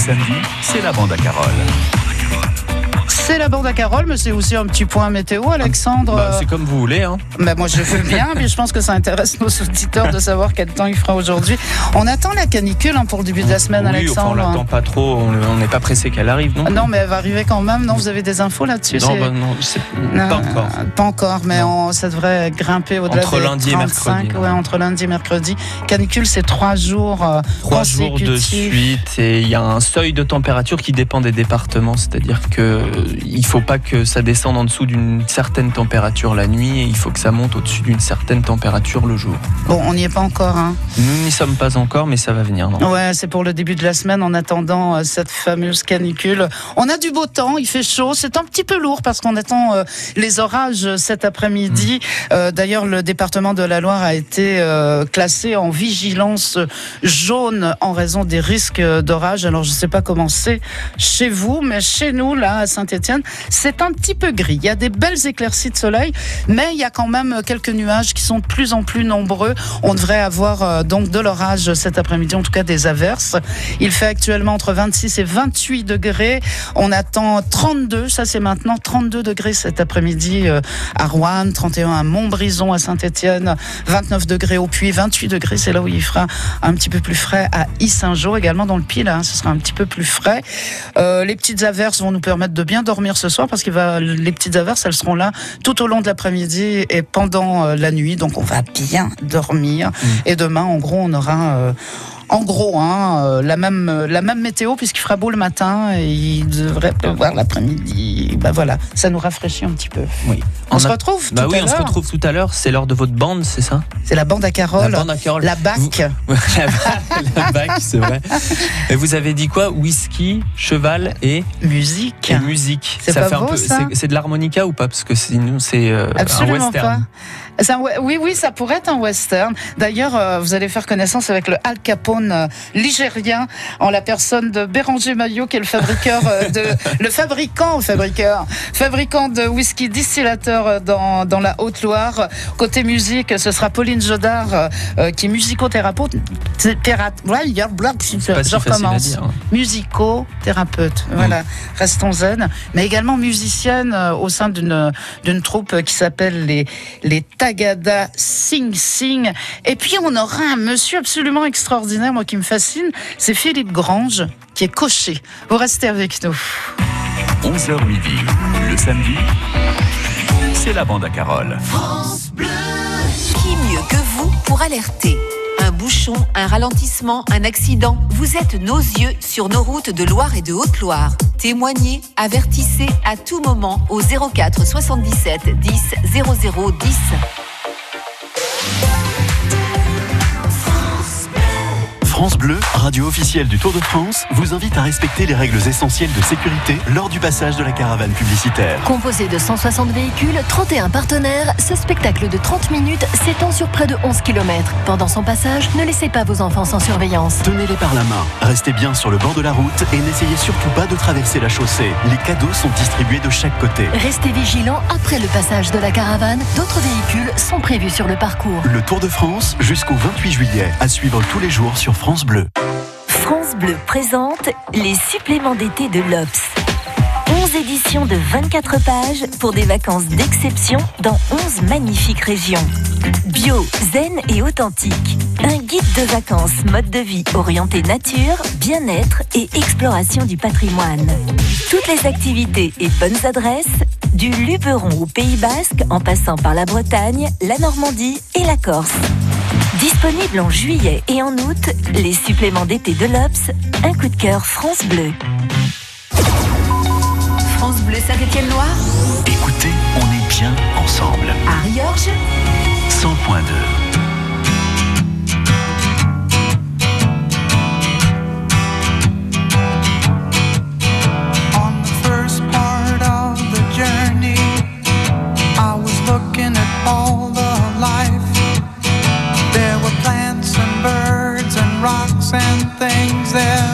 samedi, c'est la bande à Carole. C'est la bande à Carole, mais c'est aussi un petit point météo, Alexandre. Bah, c'est comme vous voulez. Hein. Bah, moi, je veux bien, mais je pense que ça intéresse nos auditeurs de savoir quel temps il fera aujourd'hui. On attend la canicule hein, pour le début de la semaine, oui, Alexandre. Enfin, on l'attend pas trop, on n'est pas pressé qu'elle arrive. Non, non, mais elle va arriver quand même. Non, vous avez des infos là-dessus? Non, bah, non, pas encore. Pas encore, mais on- ça devrait grimper au-delà Entre des lundi et 35, mercredi, ouais, non. entre lundi et mercredi. Canicule, c'est trois jours euh, Trois jours de suite et il y a un seuil de température qui dépend des départements, c'est-à-dire que il faut pas que ça descende en dessous d'une certaine température la nuit et il faut que ça monte au-dessus d'une certaine température le jour. Bon, on n'y est pas encore. Hein. Nous n'y sommes pas encore, mais ça va venir. Non? Ouais, c'est pour le début de la semaine en attendant euh, cette fameuse canicule. On a du beau temps, il fait chaud, c'est un petit peu lourd parce qu'on attend euh, les orages cet après-midi. Euh, D'ailleurs, le département de la Loire a été classé en vigilance jaune en raison des risques d'orage. Alors, je ne sais pas comment c'est chez vous, mais chez nous, là, à Saint-Étienne, c'est un petit peu gris. Il y a des belles éclaircies de soleil, mais il y a quand même quelques nuages qui sont de plus en plus nombreux. On devrait avoir euh, donc de l'orage cet après-midi, en tout cas des averses. Il fait actuellement entre 26 et 28 degrés. On attend 32, ça c'est maintenant 32 degrés cet après-midi euh, à Rouen, 31 à Montbrison, à Saint-Étienne, 29 degrés au Puy, 28 degrés, c'est là où il fera un petit peu plus frais à Issingeau, également dans le là, hein, ce sera un petit peu plus frais. Euh, les petites averses vont nous permettre de bien dormir ce soir parce que les petites averses, elles seront là tout au long de l'après-midi et pendant euh, la nuit, donc on va bien dormir. Et demain, en gros, on aura euh, en gros, hein, euh, la même euh, la même météo puisqu'il fera beau le matin et il devrait pleuvoir l'après-midi. Bah voilà, ça nous rafraîchit un petit peu. Oui. On, se a- retrouve Bah tout oui, à on se l'heure. retrouve tout à l'heure. C'est l'heure de votre bande, c'est ça? C'est la bande à Carole, La bande à Carole. la BAC. Vous- la, bac, c'est vrai. Et vous avez dit quoi? Whisky, cheval et, musique. et musique. C'est pas fait un beau, peu. c'est- de l'harmonica ou pas? Parce que sinon, c'est euh, un Absolument western. pas. C'est un we- oui, oui, ça pourrait être un western. D'ailleurs, euh, vous allez faire connaissance avec le Al Capone euh, ligérien, en la personne de Béranger Maillot, qui est le fabriqueur euh, de, le fabricant, fabriqueur, fabricant de whisky distillateur euh, dans, dans la Haute-Loire. Côté musique, ce sera Pauline Jodard, euh, qui est musicothérapeute. théra- Ouais, il y a- blah, je recommence. hein. Musicothérapeute. Voilà, restons zen. Mais également musicienne euh, au sein d'une d'une troupe qui s'appelle les les Tagada Sing Sing. Et puis on aura un monsieur absolument extraordinaire, moi qui me fascine, c'est Philippe Grange qui est coché. Vous restez avec nous. 11h midi, le samedi, c'est la bande à Carole. Qui mieux que vous pour alerter? Un bouchon, un ralentissement, un accident? Vous êtes nos yeux sur nos routes de Loire et de Haute-Loire. Témoignez, avertissez à tout moment au 04 77 10 00 10. France Bleu, radio officielle du Tour de France, vous invite à respecter les règles essentielles de sécurité lors du passage de la caravane publicitaire. Composé de 160 véhicules, 31 partenaires, ce spectacle de 30 minutes s'étend sur près de 11 km. Pendant son passage, ne laissez pas vos enfants sans surveillance. Tenez-les par la main, restez bien sur le bord de la route et n'essayez surtout pas de traverser la chaussée. Les cadeaux sont distribués de chaque côté. Restez vigilants après le passage de la caravane. D'autres véhicules sont prévus sur le parcours. Le Tour de France jusqu'au 28 juillet, à suivre tous les jours sur France France Bleu présente les suppléments d'été de l'Obs. 11 éditions de 24 pages pour des vacances d'exception dans 11 magnifiques régions. Bio, zen et authentique. Un guide de vacances mode de vie orienté nature, bien-être et exploration du patrimoine. Toutes les activités et bonnes adresses, du Luberon au Pays Basque en passant par la Bretagne, la Normandie et la Corse. Disponible en juillet et en août, les suppléments d'été de l'Obs, un coup de cœur France Bleu. France Bleu Saint-Étienne-Loire, Écoutez, on est bien ensemble. à Riorges, 100.2. things. There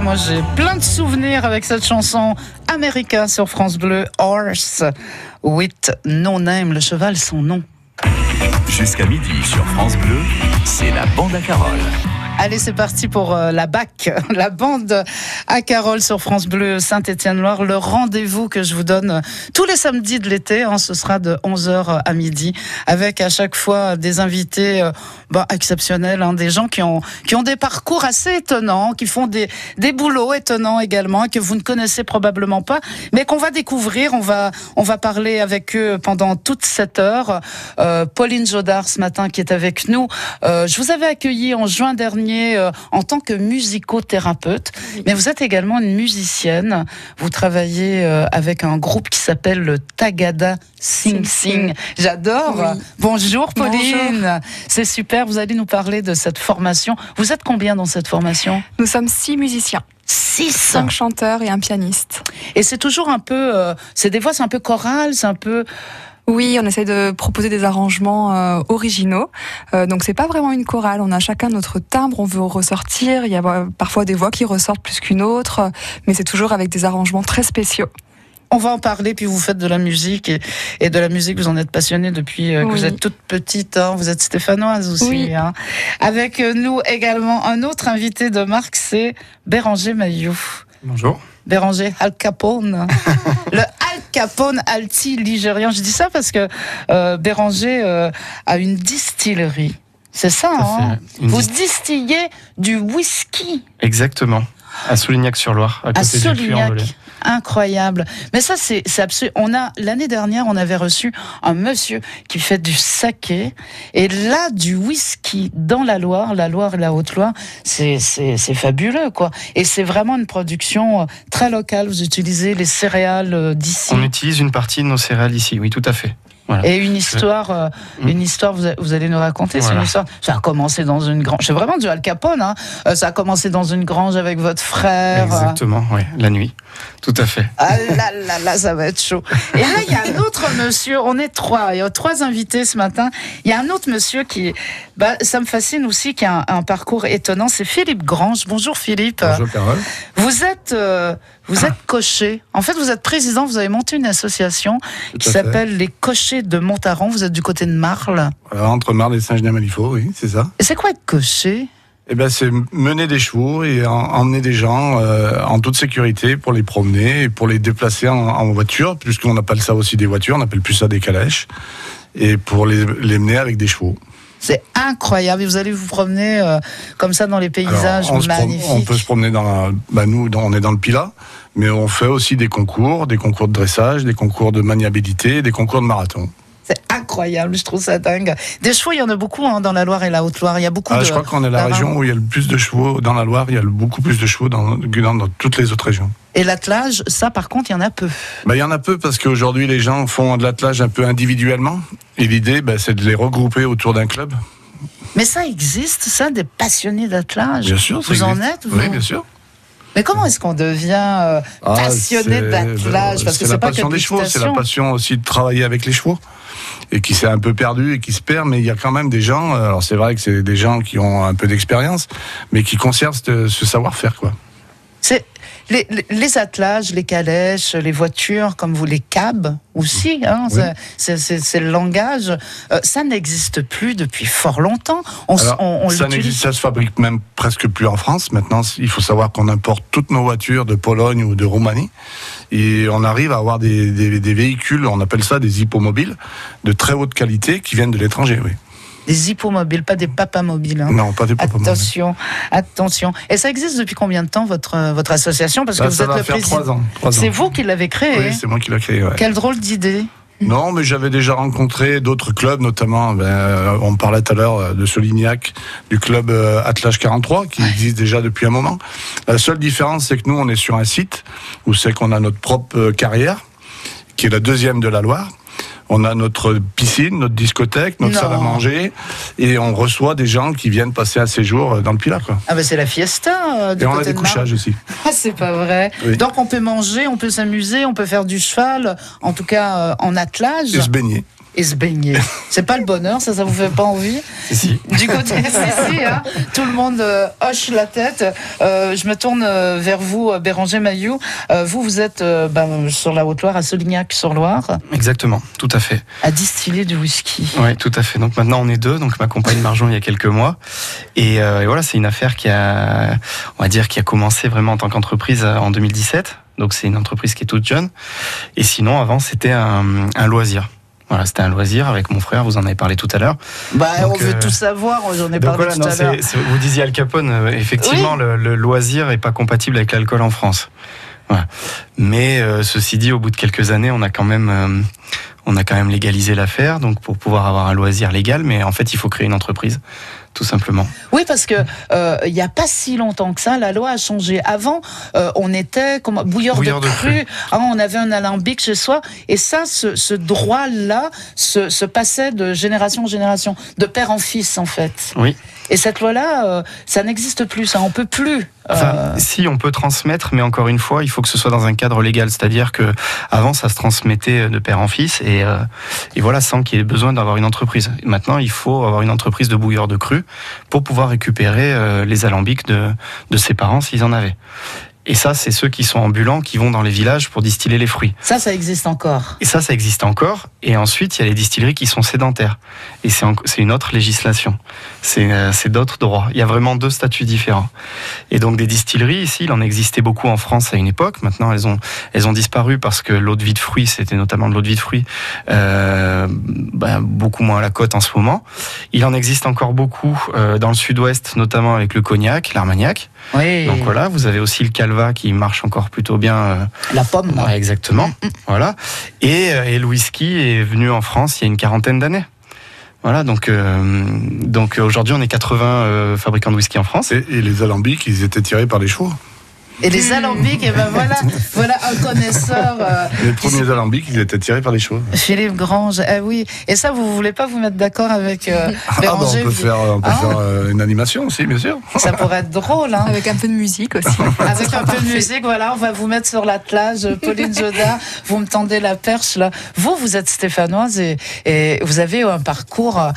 moi, j'ai plein de souvenirs avec cette chanson America sur France Bleu, Horse with No Name, le cheval sans nom. Jusqu'à midi sur France Bleu, c'est la bande à Carole. Allez, c'est parti pour euh, la BAC, la bande à Carole sur France Bleu Saint-Étienne-Loire. Le rendez-vous que je vous donne euh, tous les samedis de l'été, hein, ce sera de 11h à midi, avec à chaque fois des invités euh, bah, exceptionnels, hein, des gens qui ont, qui ont des parcours assez étonnants, qui font des, des boulots étonnants également, et que vous ne connaissez probablement pas, mais qu'on va découvrir. On va, on va parler avec eux pendant toute cette heure. Euh, Pauline Jodard ce matin qui est avec nous. Euh, je vous avais accueilli en juin dernier euh, en tant que musicothérapeute, mais vous êtes également une musicienne. Vous travaillez euh, avec un groupe qui s'appelle le Tagada Sing Sing. J'adore. Oui. Bonjour Pauline. C'est super. Vous allez nous parler de cette formation. Vous êtes combien dans cette formation? Nous sommes six musiciens, Six. cinq chanteurs et un pianiste. Et c'est toujours un peu, euh, c'est des fois c'est un peu choral, c'est un peu. Oui, on essaie de proposer des arrangements euh, originaux. Euh, donc c'est pas vraiment une chorale. On a chacun notre timbre. On veut ressortir. Il y a euh, parfois des voix qui ressortent plus qu'une autre, mais c'est toujours avec des arrangements très spéciaux. On va en parler, puis vous faites de la musique et, et de la musique, vous en êtes passionnée depuis euh, que Oui. vous êtes toute petite. hein. vous êtes stéphanoise aussi. Oui. hein. Avec euh, nous également un autre invité de marque, c'est Béranger Maillot. Bonjour. Béranger Al Capone. le Al Capone Alti ligérien. Je dis ça parce que euh, Béranger euh, a une distillerie. C'est ça, à hein Vous dis- distillez du whisky Exactement. À Soulignac-sur-Loire, à à côté du Solignac. Incroyable. Mais ça, c'est absolu. On a l'année dernière, on avait reçu un monsieur qui fait du saké et là du whisky dans la Loire, la Loire et la Haute-Loire, c'est fabuleux quoi. Et c'est vraiment une production euh, très locale. Vous utilisez les céréales euh, d'ici. On utilise une partie de nos céréales ici, oui, tout à fait. Voilà. Et une histoire, euh, une histoire, vous, a- vous allez nous raconter. C'est Voilà. une histoire. Ça a commencé dans une grange. C'est vraiment du Al Capone. Hein. Euh, ça a commencé dans une grange avec votre frère. Exactement, oui, la nuit. Tout à fait. Ah là là là, ça va être chaud. Et là, il y a un autre monsieur, on est trois, il y a trois invités ce matin. Il y a un autre monsieur qui, bah, ça me fascine aussi, qui a un, un parcours étonnant, c'est Philippe Grange. Bonjour Philippe. Bonjour Carole. Vous êtes, euh, vous êtes cocher. En fait, vous êtes président, vous avez monté une association qui s'appelle les Cochers de Montaran. Vous êtes du côté de Marle. Entre Marle et Saint-Genis-Malifaux, oui, c'est ça. Et c'est quoi être cocher? Eh ben, c'est mener des chevaux et en- emmener des gens euh, en toute sécurité pour les promener et pour les déplacer en, en voiture, puisqu'on appelle ça aussi des voitures, on appelle plus ça des calèches, et pour les, les mener avec des chevaux. C'est incroyable. Et vous allez vous promener euh, comme ça dans les paysages Alors, on, magnifiques. on peut se promener dans la, bah, nous, on est dans le Pilat, mais on fait aussi des concours, des concours de dressage, des concours de maniabilité, des concours de marathon. C'est incroyable, je trouve ça dingue. Des chevaux, il y en a beaucoup hein, dans la Loire et la Haute-Loire. Il y a beaucoup Ah, de. je crois qu'on est la région où il y a le plus de chevaux dans la Loire, il y a le- beaucoup plus de chevaux dans, que dans, dans toutes les autres régions. Et l'attelage, ça, par contre, il y en a peu. Bah, il y en a peu parce qu'aujourd'hui les gens font de l'attelage un peu individuellement et l'idée bah, c'est de les regrouper autour d'un club. Mais ça existe, ça, des passionnés d'attelage? Bien sûr, ça Vous en existe. êtes vous? Oui, bien sûr. Mais comment est-ce qu'on devient euh, Ah, passionné c'est- d'attelage Parce que c'est la pas que passion de des chevaux, c'est la passion aussi de travailler avec les chevaux. et qui s'est un peu perdu et qui se perd, mais il y a quand même des gens, euh, alors c'est vrai que c'est des gens qui ont un peu d'expérience, mais qui conservent ce, ce savoir-faire, quoi. C'est les, les- attelages, les calèches, les voitures, comme vous, les cabs aussi, hein, Oui. c'est- le langage. Euh, ça n'existe plus depuis fort longtemps. On, Alors, on, on ça n'existe, ça se fabrique même presque plus en France. Maintenant, il faut savoir qu'on importe toutes nos voitures de Pologne ou de Roumanie. Et on arrive à avoir des, des- des véhicules, on appelle ça des hippomobiles, de très haute qualité qui viennent de l'étranger, oui. Des hippomobiles, pas des papamobiles. hein. Non, pas des hippomobiles. Attention, attention. Et ça existe depuis combien de temps votre euh, votre association? Parce que Bah, vous ça êtes va le faire président. trois ans. trois C'est vous qui l'avez créé. Oui, c'est moi qui l'ai créé. ouais. Quelle drôle d'idée. Non, mais j'avais déjà rencontré d'autres clubs, notamment, ben, euh, on parlait tout à l'heure euh, de Solignac, du club Atlas 43, qui existe déjà depuis un moment. La seule différence, c'est que nous, on est sur un site où c'est qu'on a notre propre carrière, qui est la deuxième de la Loire. On a notre piscine, notre discothèque, notre Non. salle à manger, et on reçoit des gens qui viennent passer un séjour dans le Pilat, quoi. Ah ben c'est la fiesta. euh, du Et on a des de couchages aussi. Ah, c'est pas vrai. Oui. Donc on peut manger, on peut s'amuser, on peut faire du cheval, en tout cas euh, en attelage. Et se baigner. Et se baigner. C'est pas le bonheur, ça, ça vous fait pas envie Si. Du côté, si, si, hein, tout le monde euh, hoche la tête. Euh, je me tourne euh, vers vous, Béranger Mailloux. Euh, vous, vous êtes ben, sur la Haute-Loire, à Solignac-sur-Loire, Exactement, tout à fait. à distiller du whisky. Oui, tout à fait. Donc maintenant on est deux, donc ma compagne Marjon il y a quelques mois. Et, et voilà, c'est une affaire qui a, on va dire, qui a commencé vraiment en tant qu'entreprise en 2017. Donc c'est une entreprise qui est toute jeune. Et sinon, avant, c'était un, un loisir. Voilà, c'était un loisir avec mon frère, vous en avez parlé tout à l'heure. Bah, Donc, on veut euh, tout savoir, j'en ai Donc parlé voilà, tout non, à l'heure. vous disiez Al Capone, euh, effectivement, le, le loisir est pas compatible avec l'alcool en France. Voilà. Mais euh, ceci dit, au bout de quelques années, on a quand même, euh, on a quand même légalisé l'affaire, donc pour pouvoir avoir un loisir légal. Mais en fait, il faut créer une entreprise, tout simplement. Oui, parce que euh, il n'y a pas si longtemps que ça, la loi a changé. Avant, euh, on était comme bouilleur, Bouilleur de, de cru. Ah, on avait un alambic chez soi, et ça, ce, ce droit-là, se, se passait de génération en génération, de père en fils, en fait. Oui. Et cette loi-là, euh, ça n'existe plus, ça, on peut plus. Enfin, euh, si on peut transmettre, mais encore une fois, il faut que ce soit dans un cadre légal. C'est-à-dire que avant, ça se transmettait de père en fils, et, euh, et voilà, sans qu'il y ait besoin d'avoir une entreprise. Maintenant, il faut avoir une entreprise de bouilleurs de cru pour pouvoir récupérer euh, les alambics de, de ses parents s'ils en avaient. Et ça, c'est ceux qui sont ambulants, qui vont dans les villages pour distiller les fruits. ça, ça existe encore. Et ça, ça existe encore. Et ensuite, il y a les distilleries qui sont sédentaires. Et c'est une autre législation. C'est euh, d'autres droits. Il y a vraiment deux statuts différents. Et donc, des distilleries, ici, il en existait beaucoup en France à une époque. Maintenant, elles ont, elles ont disparu parce que l'eau de vie de fruits, c'était notamment de l'eau de vie de fruits, euh, ben, beaucoup moins à la côte en ce moment. Il en existe encore beaucoup euh, dans le sud-ouest, notamment avec le cognac, l'armagnac. Oui, Donc voilà, vous avez aussi le calva qui marche encore plutôt bien. euh, la pomme. Ouais, exactement. Voilà. Et, euh, et le whisky est venu en France il y a une quarantaine d'années. Voilà, donc, euh, donc aujourd'hui on est 80 euh, fabricants de whisky en France. Et, et les alambics, ils étaient tirés par les chevaux. Et les alambics, et ben voilà, voilà un connaisseur. euh, Les premiers alambics, ils étaient tirés par les chevaux. Philippe Grange, ah oui. Et ça, vous voulez pas vous mettre d'accord avec euh, Ah, bah, Béranger on peut faire, on peut Ah. faire euh, une animation aussi, bien sûr. Ça pourrait être drôle, hein. Avec un peu de musique aussi. Avec un peu de musique, voilà, on va vous mettre sur l'attelage. Pauline Joda, vous me tendez la perche là. Vous, vous êtes stéphanoise et, et vous avez un parcours euh,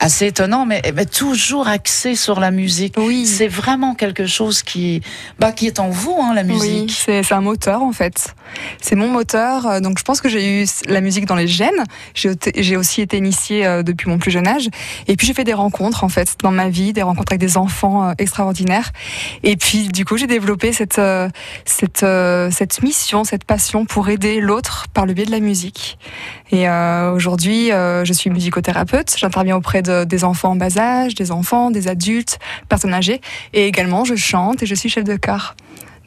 assez étonnant, mais, mais toujours axé sur la musique. Oui. C'est vraiment quelque chose qui, bah, qui est en vous, hein, la Oui, musique. c'est c'est un moteur en fait. C'est mon moteur. euh, Donc je pense que j'ai eu la musique dans les gènes. J'ai aussi été initiée euh, depuis mon plus jeune âge. Et puis j'ai fait des rencontres en fait dans ma vie, des rencontres avec des enfants euh, extraordinaires. Et puis du coup j'ai développé cette cette cette mission, cette passion pour aider l'autre par le biais de la musique. Et aujourd'hui je suis musicothérapeute. J'interviens auprès de, des enfants en bas âge, des enfants, des adultes, personnes âgées. Et également je chante et je suis chef de chœur.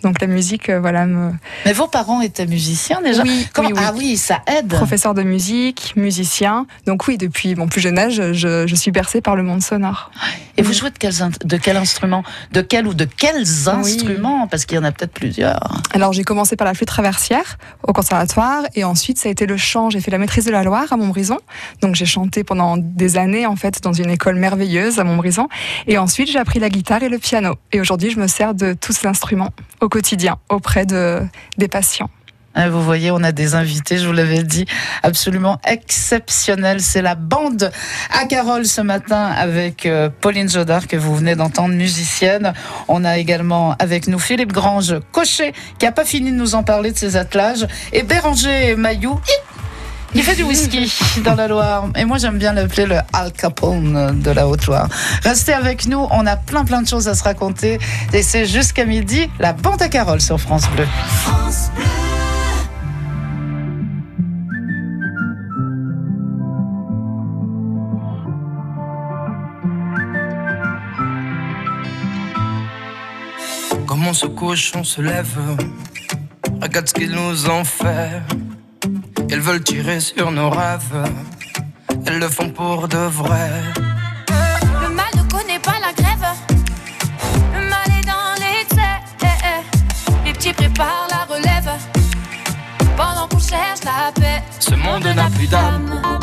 Donc la musique, euh, voilà, me, Mais vos parents étaient musiciens déjà Oui, Comment- oui, oui. Ah oui, ça aide. professeur de musique, musicien. Donc oui, depuis mon plus jeune âge, je, je suis bercée par le monde sonore. Et vous jouez de, quels de quel instrument De quel ou de quels instruments? Parce qu'il y en a peut-être plusieurs. Alors j'ai commencé par la flûte traversière au conservatoire et ensuite ça a été le chant. J'ai fait la maîtrise de la Loire à Montbrison. Donc j'ai chanté pendant des années en fait dans une école merveilleuse à Montbrison. Et ensuite j'ai appris la guitare et le piano. Et aujourd'hui je me sers de tous ces instruments au quotidien auprès de, des patients. Hein, Vous voyez, on a des invités, je vous l'avais dit, absolument exceptionnels. C'est la bande à Carole ce matin avec euh, Pauline Jodard que vous venez d'entendre, musicienne. On a également avec nous Philippe Grange, cocher, qui a pas fini de nous en parler de ses attelages, et Béranger Mailloux. Il fait du whisky dans la Loire. Et moi, j'aime bien l'appeler le Al Capone de la Haute-Loire. Restez avec nous. On a plein, plein de choses à se raconter. Et c'est jusqu'à midi, la bande à Carole sur France Bleu. Comme on se couche, on se lève. Regarde ce qu'ils nous ont fait. Elles veulent tirer sur nos rêves. Elles le font pour de vrai. Le mal ne connaît pas la grève. Le mal est dans l'excès. Les petits préparent la relève. Pendant qu'on cherche la paix. Ce monde n'a plus d'âme.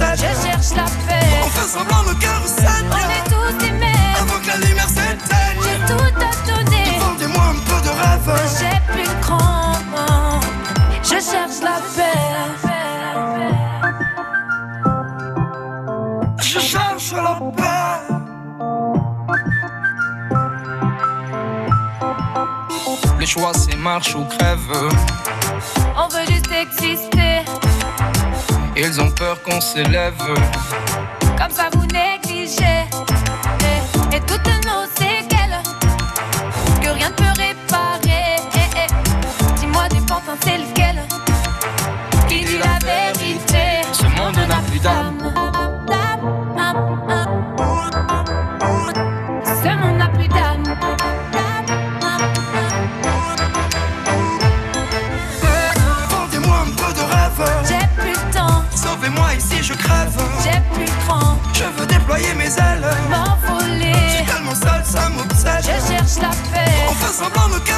Je cherche la paix. On fait semblant, nos cœurs On saignent. est tous des mêmes. Avant que la lumière s'éteigne. J'ai tout à donner. Vendez-moi un peu de rêve. J'ai plus le cran. Je cherche la paix. Je cherche la paix. Le choix c'est marche ou crève. S'élève. Comme ça vous négligez. Et, et toutes nos séquelles. Que rien ne peut réparer. Eh, eh. Dis-moi des pantins, c'est lequel semblant, nos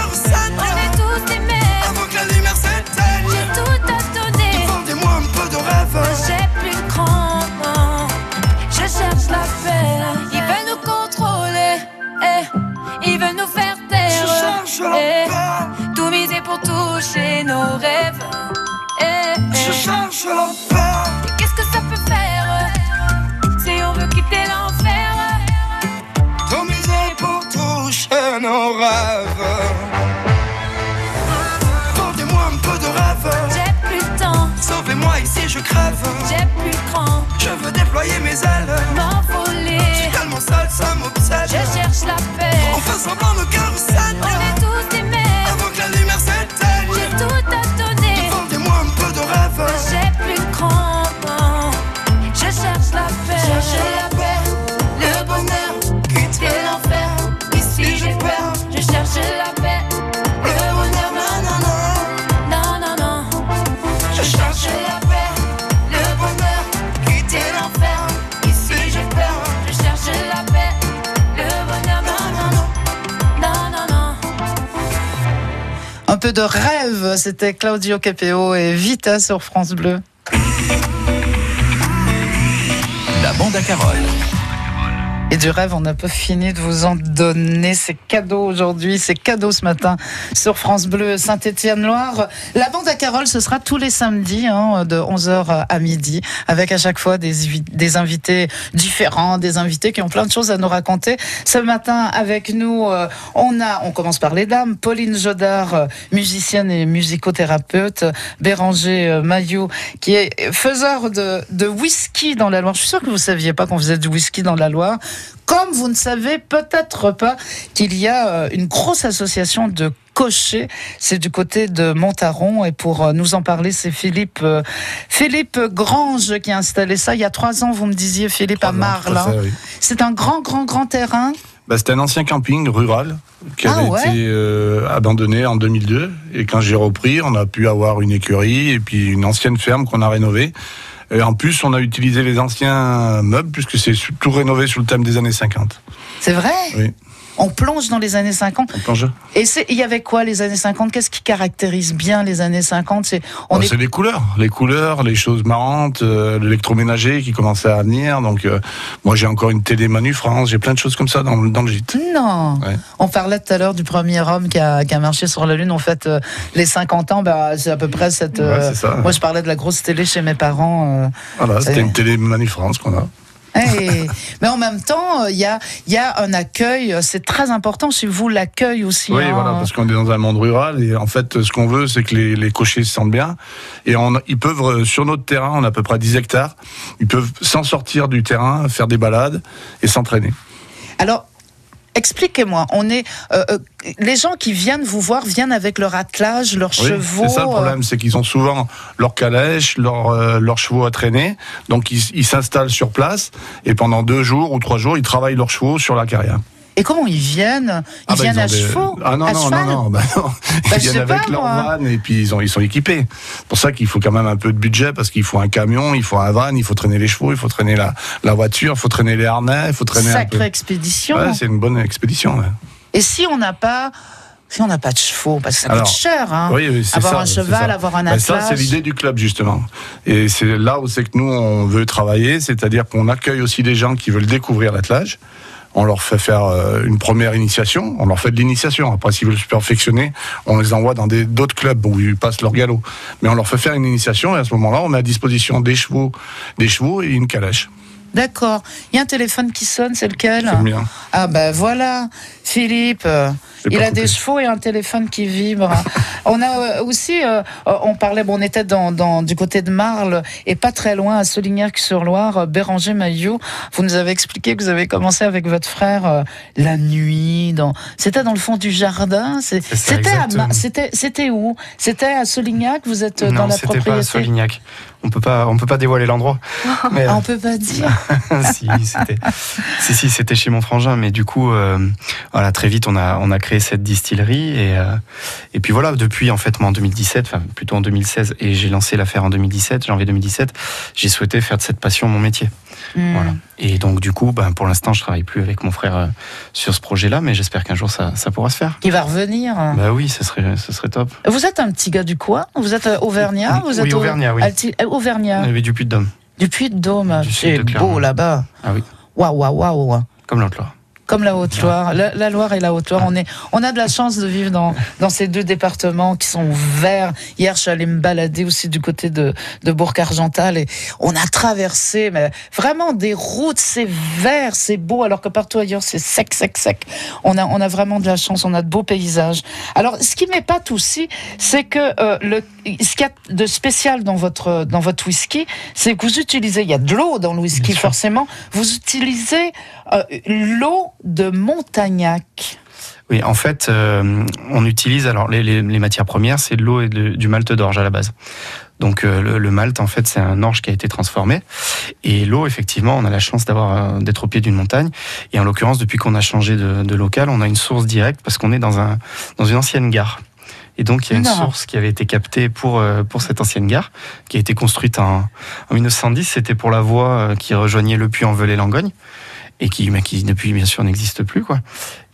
Un peu de rêve, c'était Claudio Capéo et Vita sur France Bleu. La bande à Carole. Et du rêve, on n'a pas fini de vous en donner. C'est cadeau aujourd'hui, c'est cadeau ce matin sur France Bleu Saint-Étienne-Loire. La bande à Carole, ce sera tous les samedis hein, de 11h à midi, avec à chaque fois des, invités différents, des invités qui ont plein de choses à nous raconter. Ce matin, avec nous, euh, on a, on commence par les dames, Pauline Jodard, euh, musicienne et musicothérapeute, Béranger euh, Maillot, qui est faiseur de, whisky dans la Loire. Je suis sûre que vous saviez pas qu'on faisait du whisky dans la Loire. Comme vous ne savez peut-être pas qu'il y a euh, une grosse association de cochers, c'est du côté de Montaron et pour euh, nous en parler, c'est Philippe euh, Philippe Grange qui a installé ça il y a trois ans. Vous me disiez Philippe à Marle. hein. oui. C'est un grand grand grand terrain. Bah, C'était un ancien camping rural qui Ah avait ouais été euh, abandonné en 2002. Et quand j'ai repris, on a pu avoir une écurie et puis une ancienne ferme qu'on a rénovée. Et en plus, on a utilisé les anciens meubles puisque c'est tout rénové sous le thème des années 50. C'est vrai? Oui. On plonge dans les années 50. On plonge. Et c'est- il y avait quoi les années 50 Qu'est-ce qui caractérise bien les années 50 C'est est les couleurs, les couleurs, les choses marrantes, euh, l'électroménager qui commençait à venir. Donc, euh, moi, j'ai encore une télé Manu France, j'ai plein de choses comme ça dans, le- dans le gîte. Non. Ouais. On parlait tout à l'heure du premier homme qui a, qui a marché sur la Lune. En fait, euh, les 50 ans, bah, c'est à peu près cette. Ouais, ça. moi, je parlais de la grosse télé chez mes parents. Voilà, c'était une télé Manu France qu'on a. Et- mais en même temps, euh, il y, a, il y a un accueil. euh, C'est très important chez vous, l'accueil aussi. Oui, hein. voilà, parce qu'on est dans un monde rural et en fait, ce qu'on veut, c'est que les, les cochers se sentent bien. Et on, ils peuvent, euh, sur notre terrain, on a à peu près 10 hectares, ils peuvent, sans sortir du terrain, faire des balades et s'entraîner. Alors, expliquez-moi. On est, euh, euh, les gens qui viennent vous voir viennent avec leur attelage, leurs Oui, chevaux. c'est ça le euh, problème, c'est qu'ils ont souvent leur calèche, leur, euh, leurs chevaux à traîner. Donc ils s'installent sur place et pendant deux jours ou trois jours, ils travaillent leurs chevaux sur la carrière. Et comment ils viennent Ils Ah bah, viennent à des- chevaux Ah non, à non, cheval non, non, bah non. Bah, Ils je viennent avec leur van et puis ils, ont, ils sont équipés. C'est pour ça qu'il faut quand même un peu de budget parce qu'il faut un camion, il faut un van, il faut traîner les chevaux, il faut traîner la, la voiture, il faut traîner les harnais, il faut traîner un Sacrée peu. expédition. Ouais, c'est une bonne expédition. ouais. Et si on n'a pas, si on n'a pas de chevaux, parce que ça Alors, coûte cher, hein. Oui, oui, avoir ça, un cheval, avoir un Ben, attelage. Ça, c'est l'idée du club, justement. Et c'est là où c'est que nous, on veut travailler, c'est-à-dire qu'on accueille aussi des gens qui veulent découvrir l'attelage. On leur fait faire euh, une première initiation, on leur fait de l'initiation. Après, s'ils veulent se perfectionner, on les envoie dans d'autres clubs où ils passent leur galop. Mais on leur fait faire une initiation et à ce moment-là, on met à disposition des chevaux, des chevaux et une calèche. D'accord. Il y a un téléphone qui sonne, c'est lequel? C'est le mien. Ah ben voilà, Philippe. Il a des chevaux et un téléphone qui vibre. on a euh, aussi, euh, on parlait, bon, on était dans, dans- du côté de Marle et pas très loin à Solignac-sur-Loire, euh, Béranger Maillot. Vous nous avez expliqué que vous avez commencé avec votre frère euh, la nuit. Dans... C'était dans le fond du jardin. C'était où? C'était à Solignac. Vous êtes dans Non, la c'était pas à propriété? Solignac. On peut pas, on peut pas dévoiler l'endroit. Mais, on peut pas dire. si, c'était, si, si, c'était chez mon frangin, mais du coup, euh, voilà, très vite, on a, on a créé cette distillerie et, euh, et puis voilà, depuis en fait, moi en 2017, enfin plutôt en 2016, et j'ai lancé l'affaire en 2017, janvier 2017, j'ai souhaité faire de cette passion mon métier. Hmm. Voilà. Et donc du coup, ben, pour l'instant, je travaille plus avec mon frère euh, sur ce projet-là, mais j'espère qu'un jour ça, ça pourra se faire. Il va revenir. Bah oui, ce serait, ce serait top. Vous êtes un petit gars du coin? Vous êtes auvergnat? Vous Oui, êtes au- auvergnat, oui. Alti- euh, Auvergnat. Mais du Puy-de-Dôme, Du Puy-de-Dôme. C'est beau là-bas. ah oui, Waouh, waouh, waouh. comme l'autre là. Comme la Haute-Loire. La, la Loire et la Haute-Loire, on, est, on a de la chance de vivre dans, dans ces deux départements qui sont verts. Hier, je suis allée me balader aussi du côté de, de Bourg-Argental et on a traversé mais vraiment des routes, c'est vert, c'est beau, alors que partout ailleurs, c'est sec, sec, sec. On a, on a vraiment de la chance, on a de beaux paysages. Alors, ce qui m'épate aussi, c'est que euh, le, ce qu'il y a de spécial dans votre, dans votre whisky, c'est que vous utilisez, il y a de l'eau dans le whisky, forcément, vous utilisez euh, l'eau de Montagnac. Oui, en fait, euh, on utilise alors les, les- les matières premières, c'est de l'eau et de- du malt d'orge à la base. Donc euh, le, le malt, en fait, c'est un orge qui a été transformé. Et l'eau, effectivement, on a la chance d'avoir euh, d'être au pied d'une montagne. Et en l'occurrence, depuis qu'on a changé de, de local, on a une source directe parce qu'on est dans un dans une ancienne gare. Et donc il y a une Non. source qui avait été captée pour pour cette ancienne gare, qui a été construite en, en 1910. C'était pour la voie qui rejoignait le puits en Velay-Langogne et qui, mais qui depuis bien sûr n'existe plus quoi.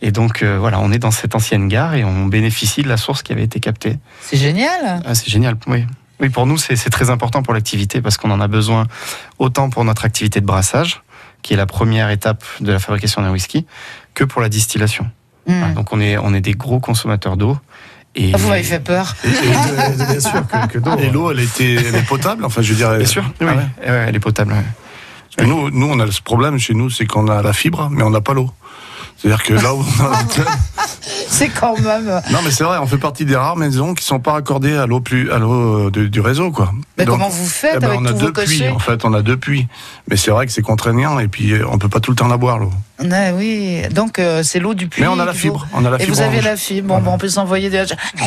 Et donc euh, voilà, on est dans cette ancienne gare et on bénéficie de la source qui avait été captée. C'est génial. Ah, c'est génial, oui. Oui, pour nous c'est très important pour l'activité parce qu'on en a besoin autant pour notre activité de brassage, qui est la première étape de la fabrication d'un whisky, que pour la distillation. Hmm. Donc on est on est des gros consommateurs d'eau. Et Vous m'avez fait peur. Et, et- bien sûr que, que d'eau. et l'eau, elle, était, elle est potable, enfin, je veux dire. Bien sûr, Ah oui, ouais, elle est potable. ouais. Nous, nous, on a ce problème chez nous, c'est qu'on a la fibre, mais on n'a pas l'eau. C'est-à-dire que là où C'est quand même. Non, mais c'est vrai, on fait partie des rares maisons qui sont pas raccordées à l'eau plus, à l'eau euh, du, du réseau, quoi. Mais Donc, comment vous faites eh ben, avec on a tous deux vos puits, cochers en fait, on a deux puits. Mais c'est vrai que c'est contraignant et puis euh, on peut pas tout le temps la boire, l'eau. Ouais, oui, donc euh, c'est l'eau du puits. Mais on a la fibre, on a la Et fibre vous avez orange. la fibre. Bon, bon, on peut s'envoyer des.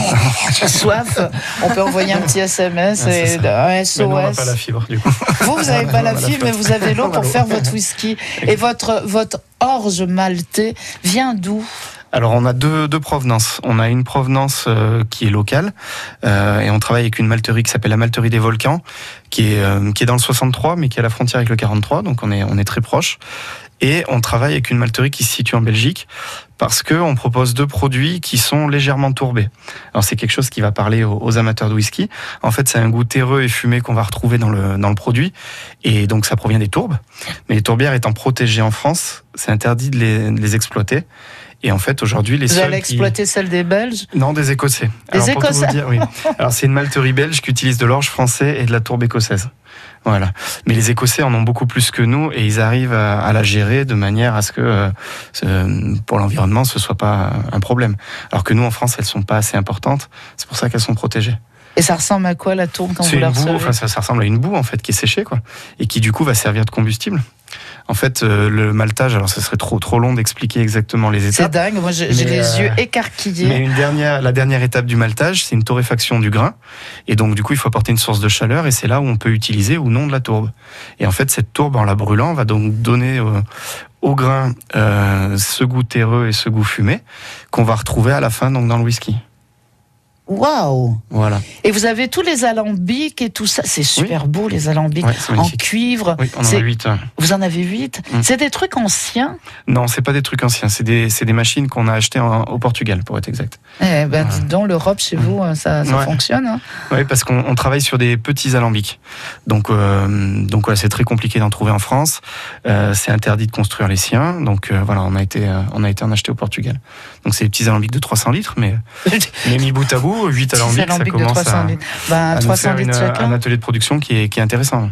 J'ai soif. On peut envoyer un petit SMS Ah, et un Mais SOS. nous, on n'a pas la fibre, du coup. Vous, vous n'avez pas la fibre, mais vous avez l'eau pour faire votre whisky. Et votre, votre orge maltais vient d'où Alors on a deux, deux provenances. On a une provenance euh, qui est locale euh, et on travaille avec une malterie qui s'appelle la malterie des volcans, qui est, euh, dans le 63 mais qui est à la frontière avec le 43, donc on est très proche. Et on travaille avec une malterie qui se situe en Belgique parce qu'on propose deux produits qui sont légèrement tourbés. Alors c'est quelque chose qui va parler aux, aux amateurs de whisky. En fait, c'est un goût terreux et fumé qu'on va retrouver dans le, dans le produit. Et donc ça provient des tourbes. Mais les tourbières étant protégées en France, c'est interdit de les, de les exploiter. Et en fait, aujourd'hui, les Vous allez qui- exploiter celle des Belges? Non, des Écossais. Des Alors, pour tout vous Écossais. dire, oui. Alors, c'est une malterie belge qui utilise de l'orge français et de la tourbe écossaise. Voilà. Mais les Écossais en ont beaucoup plus que nous et ils arrivent à, à la gérer de manière à ce que, euh, ce- pour l'environnement, ce soit pas un problème. Alors que nous, en France, elles sont pas assez importantes. C'est pour ça qu'elles sont protégées. Et ça ressemble à quoi la tourbe quand vous une la boue, enfin, ça, ça ressemble à une boue en fait qui est séchée quoi, et qui du coup va servir de combustible. En fait, euh, le maltage, alors ce serait trop trop long d'expliquer exactement les C'est étapes. dingue, moi j'ai Mais, les euh, yeux Mais écarquillés. une dernière, la dernière étape du maltage, c'est une torréfaction du grain. Et donc, du coup, il faut apporter une source de chaleur et c'est là où on peut utiliser ou non de la tourbe. Et en fait, cette tourbe, en la brûlant, va donc donner euh, au grain euh, ce goût terreux et ce goût fumé qu'on va retrouver à la fin donc dans le whisky. Waouh Voilà. Et vous avez tous les alambics et tout ça. C'est super beau, les alambics. Ouais, en cuivre. Oui, on en a C'est- huit. hein. Vous en avez huit Mm. C'est des trucs anciens Non, c'est pas des trucs anciens, c'est des, machines qu'on a achetées en- au Portugal, pour être exact. Eh ben, donc, l'Europe, chez vous, euh, ça, ça Ouais. fonctionne. hein. Oui, parce qu'on on travaille sur des petits alambics. Donc, euh, donc c'est très compliqué d'en trouver en France. Euh, c'est interdit de construire les siens. Donc euh, voilà, on a été, on a été en acheter au Portugal. Donc c'est des petits alambics de 300 litres, mais, mais mis bout à bout, 8 Petits alambics, ça alambics de commence 300 à, litres. Ben, à nous 300 faire litres une- chacun. un atelier de production qui est, qui est intéressant.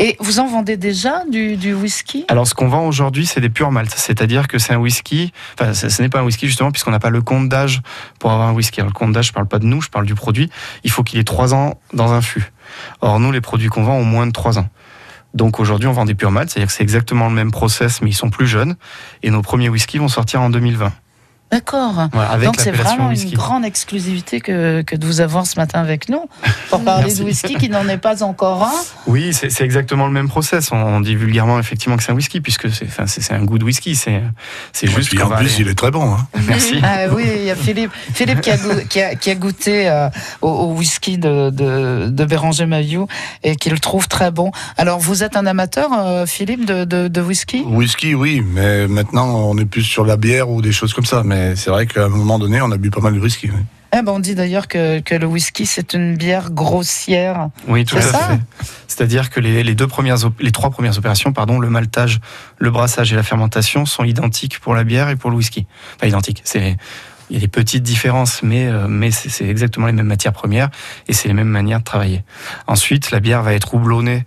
Et vous en vendez déjà du, du whisky? Alors, ce qu'on vend aujourd'hui, c'est des purs maltes. C'est-à-dire que c'est un whisky. Enfin, ce ce n'est pas un whisky, justement, puisqu'on n'a pas le compte d'âge pour avoir un whisky. Alors, le compte d'âge, je parle pas de nous, je parle du produit. Il faut qu'il ait 3 ans dans un fût. Or, nous, les produits qu'on vend ont moins de 3 ans. Donc, aujourd'hui, on vend des purs maltes. C'est-à-dire que c'est exactement le même process, mais ils sont plus jeunes. Et nos premiers whiskies vont sortir en 2020. D'accord. Voilà, Donc c'est vraiment whisky. une grande exclusivité que, que de vous avoir ce matin avec nous pour parler de whisky qui n'en est pas encore un. Oui, c'est exactement le même process. On, on dit vulgairement, effectivement, que c'est un whisky, puisque c'est enfin, un goût de whisky. C'est c'est juste puis en plus, aller- il est très bon. hein. Merci. Ah oui, il y a Philippe, Philippe qui, a goûté, qui, a, qui a goûté euh, au, au whisky de, de, de Béranger Maillot et qui le trouve très bon. Alors vous êtes un amateur, euh, Philippe, de, de, de whisky? Whisky, oui, mais maintenant, on est plus sur la bière ou des choses comme ça. Mais c'est vrai qu'à un moment donné, on a bu pas mal de whisky. oui. eh ben, On dit d'ailleurs que, que le whisky c'est une bière grossière. Oui, tout à fait. C'est-à-dire que les, les deux premières, les trois premières opérations, pardon, le maltage, le brassage et la fermentation sont identiques pour la bière et pour le whisky. Pas identiques. C'est il y a des petites différences, mais, euh, mais c'est c'est exactement les mêmes matières premières et c'est les mêmes manières de travailler. Ensuite, la bière va être houblonnée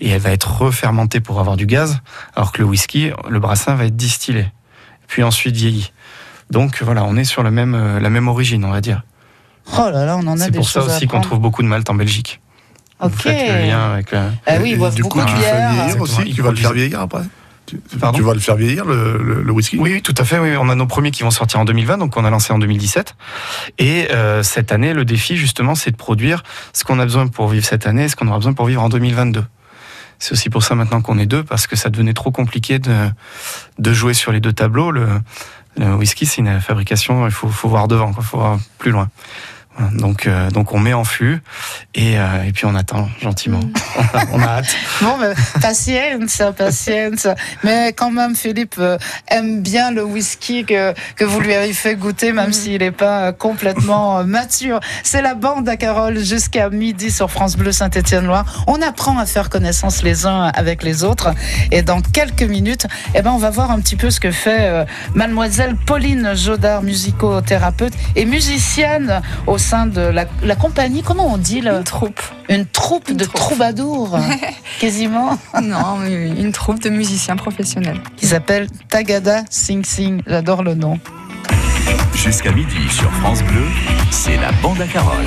et elle va être refermentée pour avoir du gaz, alors que le whisky, le brassin va être distillé, puis ensuite vieilli. Donc voilà, on est sur le même, euh, la même origine, on va dire. Oh là là, on en a C'est pour ça aussi qu'on trouve beaucoup de malt en Belgique. Ok. Vous faites le lien avec. euh, Ah oui, ils boivent du beaucoup coup, de tu le fais bière. vieillir Exactement, aussi Tu vas le faire vieillir après tu, Pardon tu vas le faire vieillir, le, le- le whisky Oui, oui, tout à fait. Oui. On a nos premiers qui vont sortir en 2020, donc on a lancé en 2017. Et euh, cette année, le défi, justement, c'est de produire ce qu'on a besoin pour vivre cette année et ce qu'on aura besoin pour vivre en 2022. C'est aussi pour ça maintenant qu'on est deux, parce que ça devenait trop compliqué de, de jouer sur les deux tableaux. Le, le whisky, c'est une fabrication, il faut, faut voir devant, il faut voir plus loin. Donc, euh, donc on met en fût et, euh, et puis on attend gentiment. On, a, on a hâte. Bon, mais patience, patience. Mais quand même, Philippe euh, aime bien le whisky que, que vous lui avez fait goûter, même s'il n'est pas complètement mature. C'est la bande à Carole jusqu'à midi sur France Bleu Saint-Étienne-Loire. On apprend à faire connaissance les uns avec les autres. Et dans quelques minutes, eh ben, on va voir un petit peu ce que fait euh, mademoiselle Pauline Jodard, musicothérapeute et musicienne au sein de la, la compagnie, comment on dit là Une troupe. Une troupe de troubadours, quasiment. Non, mais une troupe de musiciens professionnels. qui s'appelle Tagada Sing Sing. J'adore le nom. Jusqu'à midi sur France Bleu, c'est la bande à Carole.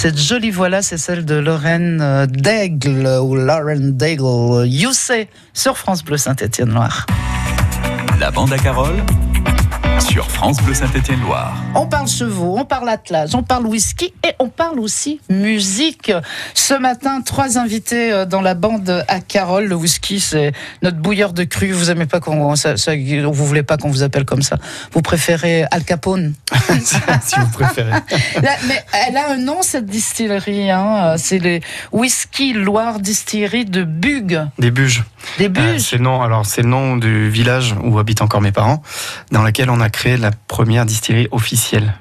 cette jolie voix-là, c'est celle de Lorraine euh, Daigle ou Lauren Daigle. You Say sur France Bleu Saint-Étienne-Loire. La bande à Carole sur France Bleu Saint-Étienne-Loire. On parle chevaux, on parle attelage, on parle whisky et on parle aussi musique. Ce matin, trois invités euh, dans la bande à Carole. Le whisky, c'est notre bouilleur de cru. Vous aimez pas qu'on, ça- ça- vous voulez pas qu'on vous appelle comme ça. Vous préférez Al Capone? si vous préférez. Là, mais elle a un nom cette distillerie. Hein. C'est les Whisky Loire Distillerie de Bugue. Des Buges. Des Euh, Buges? c'est le nom, alors c'est le nom du village où habitent encore mes parents, dans lequel on a créé la première distillerie officielle.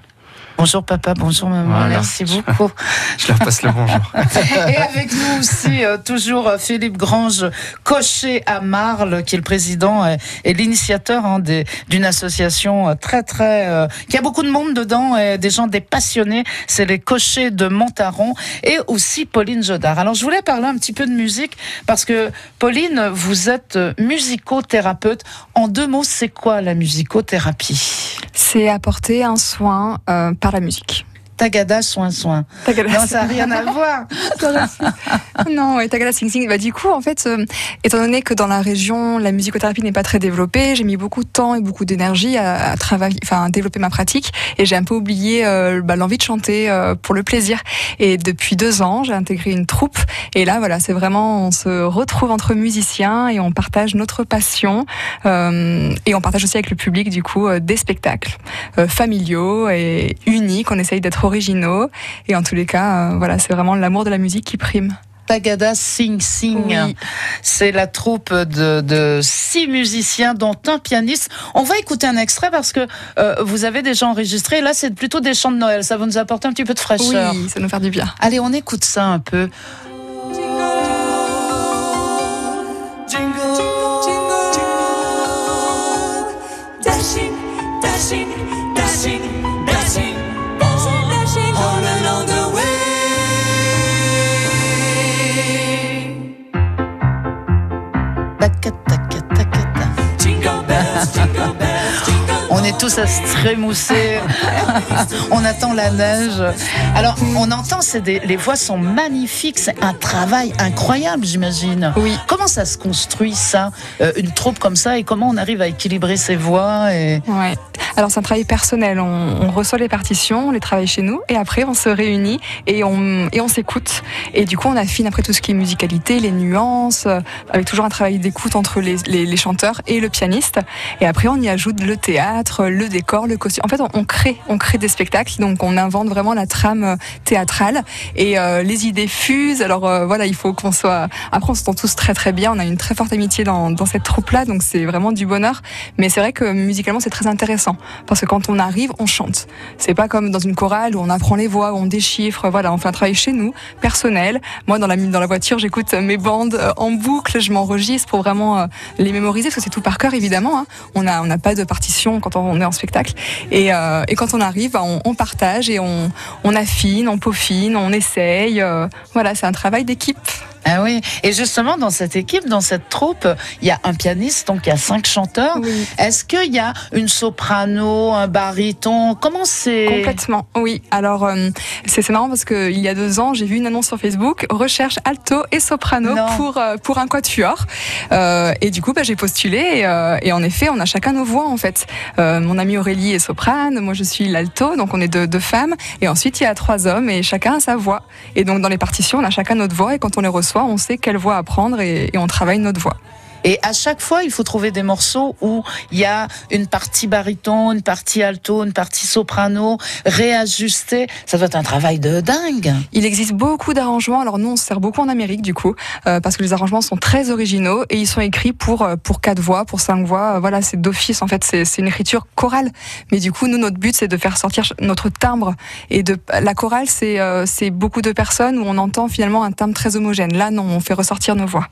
Bonjour papa, bonjour maman, Voilà. merci beaucoup. Je leur passe le bonjour. Et avec nous aussi, euh, toujours euh, Philippe Grange, cocher à Marle, qui est le président euh, et l'initiateur hein, d'une association très, très. euh, qui a beaucoup de monde dedans, et des gens, des passionnés. C'est les cochers de Montaron. Et aussi Pauline Jodard. Alors, je voulais parler un petit peu de musique, parce que Pauline, vous êtes musicothérapeute. En deux mots, c'est quoi la musicothérapie C'est apporter un soin euh, par la musique. Tagada, soin, soin. Tagada, Non, ça n'a rien à voir. non, ouais, Tagada Sing Sing. Bah, du coup, en fait, euh, étant donné que dans la région, la musicothérapie n'est pas très développée, j'ai mis beaucoup de temps et beaucoup d'énergie à, à travailler, enfin, à développer ma pratique. Et j'ai un peu oublié euh, bah, l'envie de chanter euh, pour le plaisir. Et depuis deux ans, j'ai intégré une troupe. Et là, voilà, c'est vraiment, on se retrouve entre musiciens et on partage notre passion. Et on partage aussi avec le public, du coup, des spectacles familiaux et uniques. On essaye d'être originaux. Et en tous les cas, euh, voilà, c'est vraiment l'amour de la musique qui prime. Tagada Sing Sing. Oui. C'est la troupe de, de six musiciens, dont un pianiste. On va écouter un extrait parce que euh, vous avez déjà enregistré. Là, c'est plutôt des chants de Noël. Ça va nous apporter un petit peu de fraîcheur. Oui, ça nous fait du bien. Allez, on écoute ça un peu. Jingle bells, jingle bells, On est tous à se trémousser. on attend la neige. Alors, on entend, des, les voix sont magnifiques. C'est un travail incroyable, j'imagine. Oui. Comment ça se construit, ça euh, Une troupe comme ça Et comment on arrive à équilibrer ses voix et... Ouais. Alors c'est un travail personnel. On, on reçoit les partitions, on les travaille chez nous, et après on se réunit et on et on s'écoute. Et du coup on affine après tout ce qui est musicalité, les nuances, euh, avec toujours un travail d'écoute entre les, les, les chanteurs et le pianiste. Et après on y ajoute le théâtre, le décor, le costume. En fait on, crée, on crée des spectacles. Donc on invente vraiment la trame euh, théâtrale et euh, les idées fusent. Alors euh, voilà, il faut qu'on soit. Après on s'entend tous très très bien. On a une très forte amitié dans, cette troupe là, donc c'est vraiment du bonheur. Mais c'est vrai que musicalement c'est très intéressant parce que quand on arrive, on chante. C'est pas comme dans une chorale où on apprend les voix, où on déchiffre. Voilà, on fait un travail chez nous, personnel. Moi, dans la dans la voiture, j'écoute mes bandes en boucle, je m'enregistre pour vraiment les mémoriser parce que c'est tout par cœur évidemment. hein. On a on n'a pas de partition quand on est en spectacle. Et, euh, quand on arrive, bah, on, on partage et on on affine, on peaufine, on essaye. euh, voilà, c'est un travail d'équipe. Ah oui. Et justement, dans cette équipe, dans cette troupe, il y a un pianiste, donc il y a cinq chanteurs. Est-ce qu'il y a une soprano, un baryton? Comment c'est? Complètement, oui. Alors, euh, c'est marrant parce qu'il y a deux ans, j'ai vu une annonce sur Facebook, recherche alto et soprano Non. pour, euh, pour un quatuor. Euh, et du coup, bah, j'ai postulé et, euh, et en effet, on a chacun nos voix en fait. Euh, mon amie Aurélie est soprane, moi je suis l'alto, donc on est deux, deux femmes. Et ensuite, il y a trois hommes et chacun a sa voix. Et donc, dans les partitions, on a chacun notre voix et quand on les reçoit, on sait quelle voix apprendre et, et on travaille notre voix. Et à chaque fois, il faut trouver des morceaux où il y a une partie baryton, une partie alto, une partie soprano, réajustée. Ça doit être un travail de dingue. Il existe beaucoup d'arrangements. Alors nous, on se sert beaucoup en Amérique du coup, euh, parce que les arrangements sont très originaux et ils sont écrits pour euh, pour quatre voix, pour cinq voix. Euh, Voilà, c'est d'office en fait, c'est une écriture chorale. Mais du coup, nous, notre but, c'est de faire sortir notre timbre et de la chorale, c'est c'est beaucoup de personnes où on entend finalement un timbre très homogène. Là, non, on fait ressortir nos voix.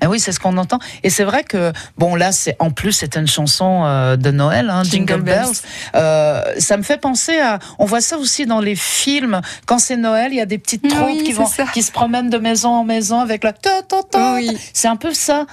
Ah oui, c'est ce qu'on entend. Et c'est vrai que, bon, là, c'est en plus, c'est une chanson euh, de Noël, hein, Jingle, Jingle Bells. Euh, ça me fait penser à. On voit ça aussi dans les films. Quand c'est Noël, il y a des petites troupes Oui, qui, vont, ça. qui se promènent de maison en maison avec la. Oui. C'est un peu ça.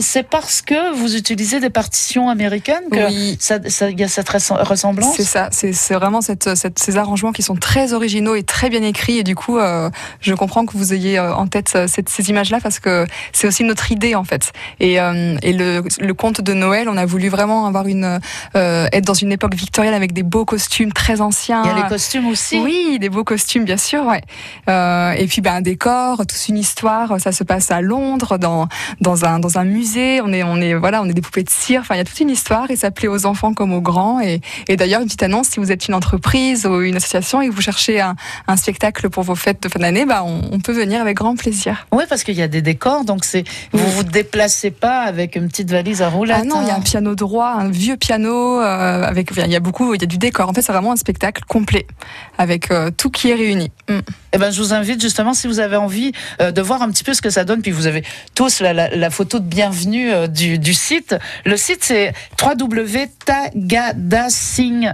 C'est parce que vous utilisez des partitions américaines que Oui. ça, ça- il y a cette res- ressemblance? C'est ça, c'est vraiment cette, cette- ces arrangements qui sont très originaux et très bien écrits. Et du coup, euh, je comprends que vous ayez en tête cette- ces images-là parce que c'est aussi notre idée en fait. Et, euh, et le, le conte de Noël, on a voulu vraiment avoir une euh, être dans une époque victorienne avec des beaux costumes très anciens. Il y a les costumes aussi. Oui, des beaux costumes, bien sûr. Ouais. Euh, et puis, ben, un décor, toute une histoire. Ça se passe à Londres, dans dans un dans un musée. On est on est voilà, on est des poupées de cire. Enfin, il y a toute une histoire et ça plaît aux enfants comme aux grands. Et, et d'ailleurs, une petite annonce si vous êtes une entreprise ou une association et que vous cherchez un, un spectacle pour vos fêtes de fin d'année, bah, on, on peut venir avec grand plaisir. Oui, parce qu'il y a des décors, donc c'est vous vous déplacez pas avec une petite valise à roulettes. Ah non, il y a un hein. piano droit, un vieux piano euh, avec il y a beaucoup, il y a du décor. En fait, c'est vraiment un spectacle complet avec euh, tout qui est réuni. Mm. Eh ben, je vous invite justement, si vous avez envie euh, de voir un petit peu ce que ça donne, puis vous avez tous la, la- la photo de bienvenue du, du site. Le site, c'est www.tagadasing,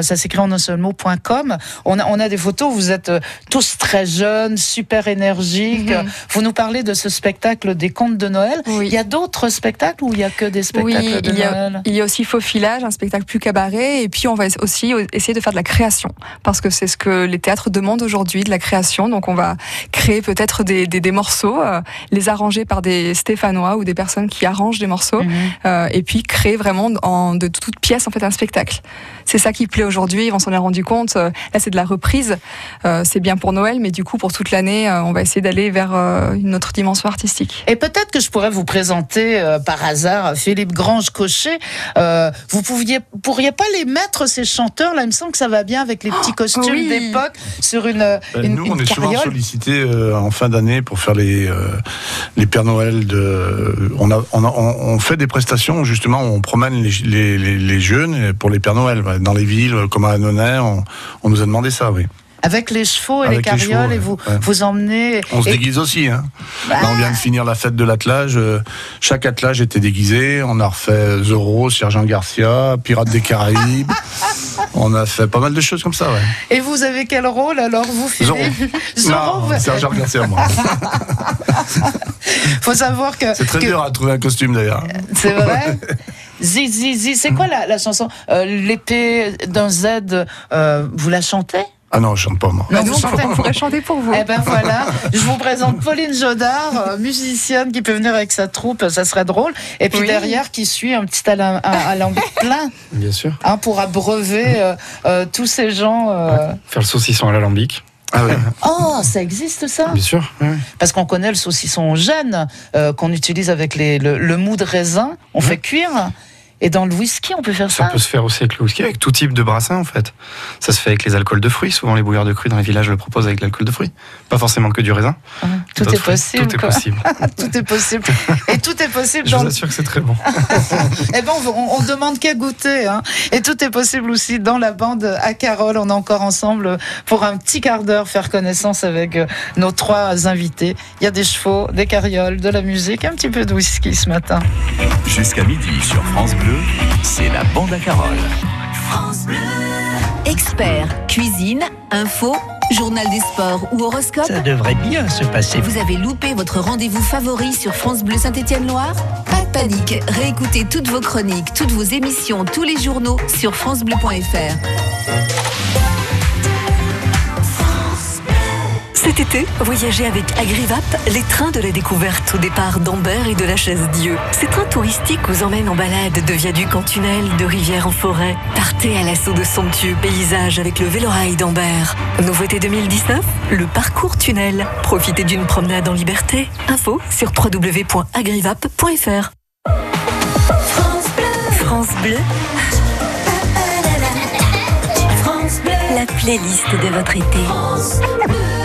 ça s'écrit en un seul mot.com. On a, on a des photos, vous êtes tous très jeunes, super énergiques. Mhm. Vous nous parlez de ce spectacle des contes de Noël. Oui. Il y a d'autres spectacles ou il y a que des spectacles Oui, de il y, a, Noël? il y a aussi Faux Filage, un spectacle plus cabaret, et puis on va aussi essayer de faire de la création, parce que c'est ce que les théâtres demandent aujourd'hui, de la création. Donc on va créer peut-être des, des, des morceaux, euh, les arranger par des Stéphanois ou des personnes qui arrangent des morceaux, Mhm. euh, et puis créer vraiment en, de toutes pièces en fait un spectacle. C'est ça qui plaît aujourd'hui. On s'en est rendu compte. Euh, Là, c'est de la reprise. Euh, c'est bien pour Noël, mais du coup, pour toute l'année, on va essayer d'aller vers une autre dimension artistique. Et peut-être que je pourrais vous présenter euh, par hasard Philippe Grange-Cochet. Euh, vous pouviez, pourriez pas les mettre ces chanteurs là Il me semble que ça va bien avec les petits costumes Oh, oui. d'époque sur une, euh, Ben, une, nous, on une est souvent sollicités euh, en fin d'année pour faire les, euh, les Pères Noël. De, on, a, on, a- on- on fait des prestations, justement, où on promène les, les, les- les jeunes pour les Pères Noël. Dans les villes, comme à Annonay, on, on nous a demandé ça, oui. Avec les chevaux et les Avec les carrioles chevaux, et vous ouais. vous emmenez. On se et- déguise aussi. Hein. Bah. Là, on vient de finir la fête de l'attelage. euh, chaque attelage était déguisé. On a refait Zorro, Sergent Garcia, Pirates des Caraïbes. on a fait pas mal de choses comme ça, ouais. Et vous avez quel rôle alors vous Philippe Zorro. Zorro, Non, vous- Sergent Garcia, moi. faut savoir que C'est très que- dur à trouver un costume d'ailleurs. C'est vrai Zi, zi, zi. C'est quoi la, la chanson? Euh, L'épée d'un Z, euh, vous la chantez? Ah non, je chante pas moi. Non, Nous, vous chantez on pourrait chanter pour vous. Eh ben voilà, je vous présente Pauline Jodard, euh, musicienne qui peut venir avec sa troupe, ça serait drôle. Et puis Oui. derrière qui suit un petit alam- alambic plein Bien sûr. hein, pour abreuver euh, euh, tous ces gens. euh. Faire le saucisson à l'alambic. Ah oui. Oh, ça existe ça Bien sûr. ouais. Parce qu'on connaît le saucisson jeune euh, qu'on utilise avec les, le, le mou de raisin, on fait cuire. Et dans le whisky, on peut faire Ça ça. peut se faire aussi avec le whisky, avec tout type de brassin en fait. Ça se fait avec les alcools de fruits. Souvent les bouilleurs de cru dans les villages le proposent avec l'alcool de fruits. Pas forcément que du raisin. Ah, Tout est possible. Tout est possible. tout est possible. Et tout est possible Je dans vous le assure que c'est très bon. Eh ben, on, on- on demande qu'à goûter. Hein. Et tout est possible aussi dans la bande à Carole. On est encore ensemble pour un petit quart d'heure faire connaissance avec euh, nos trois invités. Il y a des chevaux, des carrioles, de la musique, un petit peu de whisky ce matin. Jusqu'à midi sur France Bleu, c'est la bande à Carole. Experts, cuisine, info, Journal des sports ou horoscope Ça devrait bien se passer. Vous avez loupé votre rendez-vous favori sur France Bleu Saint-Étienne-Loire? Pas de panique, réécoutez toutes vos chroniques, toutes vos émissions, tous les journaux sur francebleu.fr. Cet été, voyagez avec Agrivap, les trains de la découverte au départ d'Ambert et de la Chaise-Dieu. Ces trains touristiques vous emmènent en balade de viaduc en tunnel, de rivière en forêt. Partez à l'assaut de somptueux paysages avec le vélorail d'Ambert. Nouveauté 2019, le parcours tunnel. Profitez d'une promenade en liberté. Info sur www.agrivap.fr. France Bleu. France Bleu. La playlist de votre été.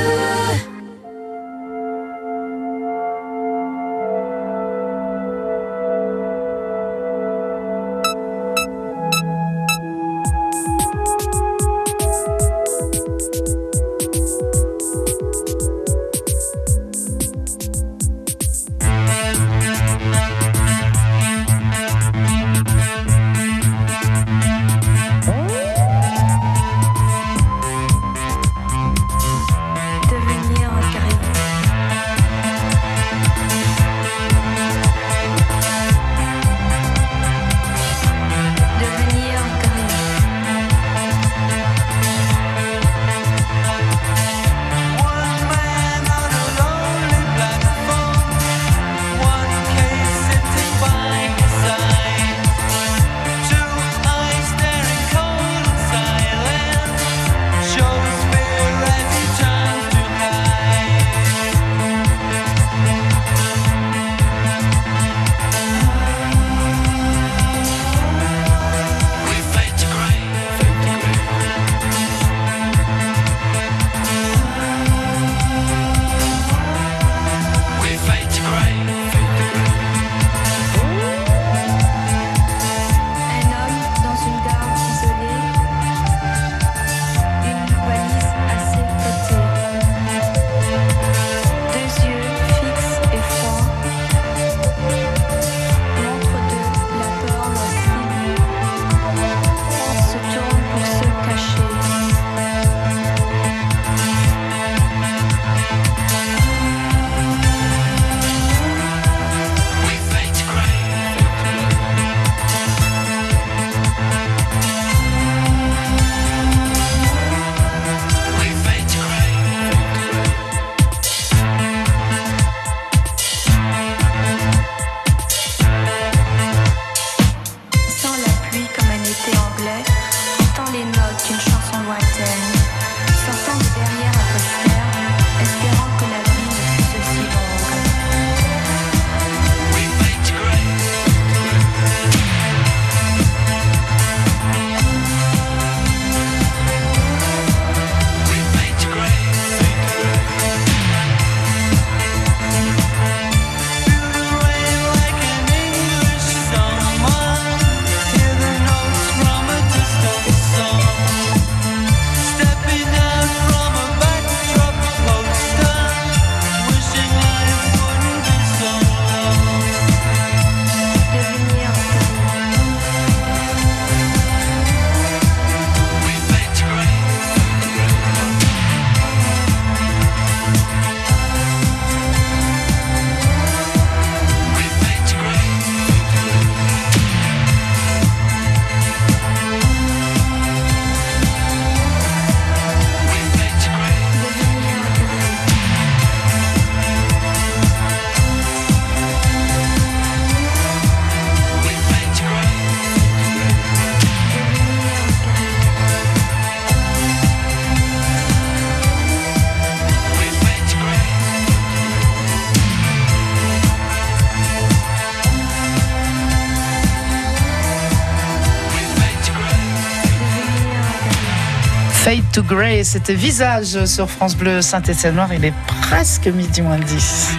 Grey, c'était Visage sur France Bleu Saint-Étienne-Noir. Il est presque midi moins 10.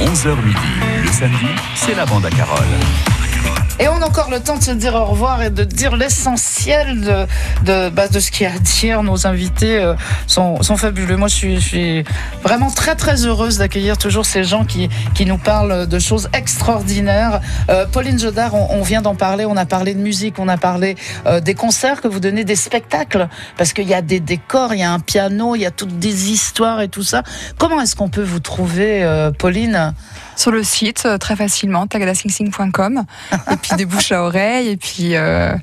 11h midi, le samedi, c'est la bande à Carole. Et on encore le temps de se dire au revoir et de dire l'essentiel de, de, bah, de ce qu'il y a à dire. Nos invités euh, sont, sont fabuleux. Moi, je suis, je suis vraiment très, très heureuse d'accueillir toujours ces gens qui, qui nous parlent de choses extraordinaires. Euh, Pauline Jodard, on, on vient d'en parler. On a parlé de musique, on a parlé euh, des concerts que vous donnez, des spectacles, parce qu'il y a des décors, il y a un piano, il y a toutes des histoires et tout ça. Comment est-ce qu'on peut vous trouver, euh, Pauline? Sur le site, euh, très facilement, tagadasingsing.com. et puis des bouches à oreille. Et puis, euh,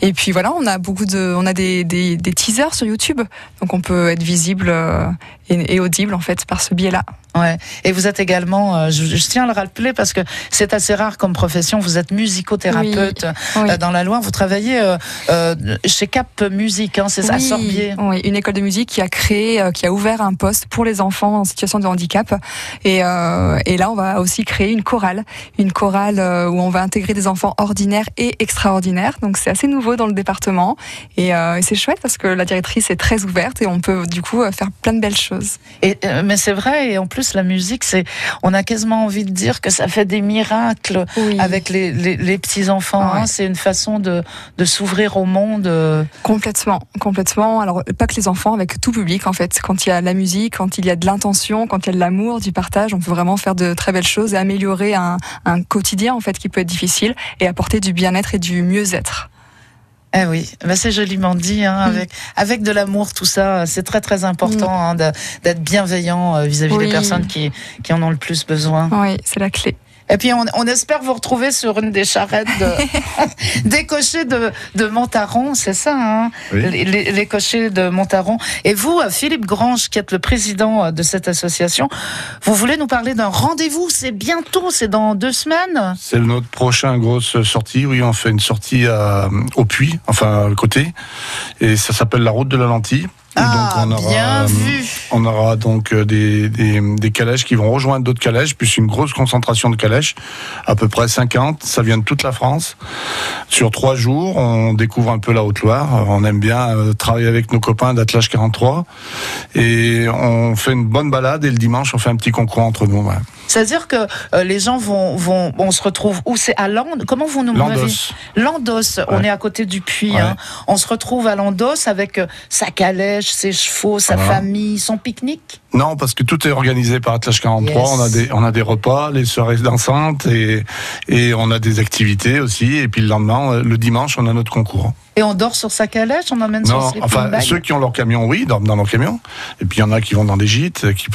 et puis voilà, on a beaucoup de, on a des, des, des teasers sur YouTube. Donc on peut être visible euh, et, et audible, en fait, par ce biais-là. Ouais. Et vous êtes également, euh, je, je tiens à le rappeler parce que c'est assez rare comme profession. Vous êtes musicothérapeute Oui, oui. euh, dans la Loire. Vous travaillez euh, chez Cap Musique, hein, c'est ça, à Oui, Sorbier. oui, une école de musique qui a créé, qui a ouvert un poste pour les enfants en situation de handicap. Et, et là, on va aussi créer une chorale, une chorale où on va intégrer des enfants ordinaires et extraordinaires. Donc c'est assez nouveau dans le département et, c'est chouette parce que la directrice est très ouverte et on peut du coup faire plein de belles choses. Et, mais c'est vrai, et en plus la musique, c'est, on a quasiment envie de dire que ça fait des miracles avec les, les, les petits enfants. hein. C'est une façon de, de s'ouvrir au monde. euh. Complètement, complètement. Alors pas que les enfants, avec tout public en fait. Quand il y a la musique, quand il y a de l'intention, quand il y a de l'amour, du partage, on peut vraiment faire de très belles choses et améliorer un, un quotidien en fait qui peut être difficile et apporter du bien-être et du mieux-être. Eh oui, ben c'est joliment dit, hein, avec, avec de l'amour, tout ça, c'est très très important hein, de- d'être bienveillant euh, vis-à-vis Oui. des personnes qui, qui en ont le plus besoin. Oui, c'est la clé. Et puis on, on espère vous retrouver sur une des charrettes de, des cochers de, de Montaron, c'est ça, hein? Oui. les, les- les cochers de Montaron. Et vous, euh, Philippe Grange, qui êtes le président euh, de cette association, vous voulez nous parler d'un rendez-vous? C'est bientôt, c'est dans deux semaines? C'est notre prochain grosse sortie. Oui, on fait une sortie à- au puits, enfin à côté, et ça s'appelle la route de la lentille. Ah, donc on aura, bien euh, vu. on aura donc euh, des, des, des calèches qui vont rejoindre d'autres calèches, plus une grosse concentration de calèches, à peu près 50. Ça vient de toute la France. Sur trois jours, on découvre un peu la Haute-Loire. On aime bien euh, travailler avec nos copains d'Atlas 43 et on fait une bonne balade. Et le dimanche, on fait un petit concours entre nous. ouais. C'est-à-dire que euh, les gens vont, vont, on se retrouve où? C'est à Landos Comment vous nous Landos. Landos. On est à côté du puits. Ouais. hein. On se retrouve à Landos avec euh, sa calèche, ses chevaux, sa Voilà. famille, son pique-nique? Non, parce que tout est organisé par Atlas 43. Yes. On a des on a des repas, les soirées d'enceinte et et on a des activités aussi. Et puis le lendemain, euh, le dimanche, on a notre concours. Et on dort sur sa calèche, on emmène Non, sleeping enfin bag. ceux qui ont leur camion, oui, dorment dans leur camion. Et puis il y en a qui vont dans des gîtes, qui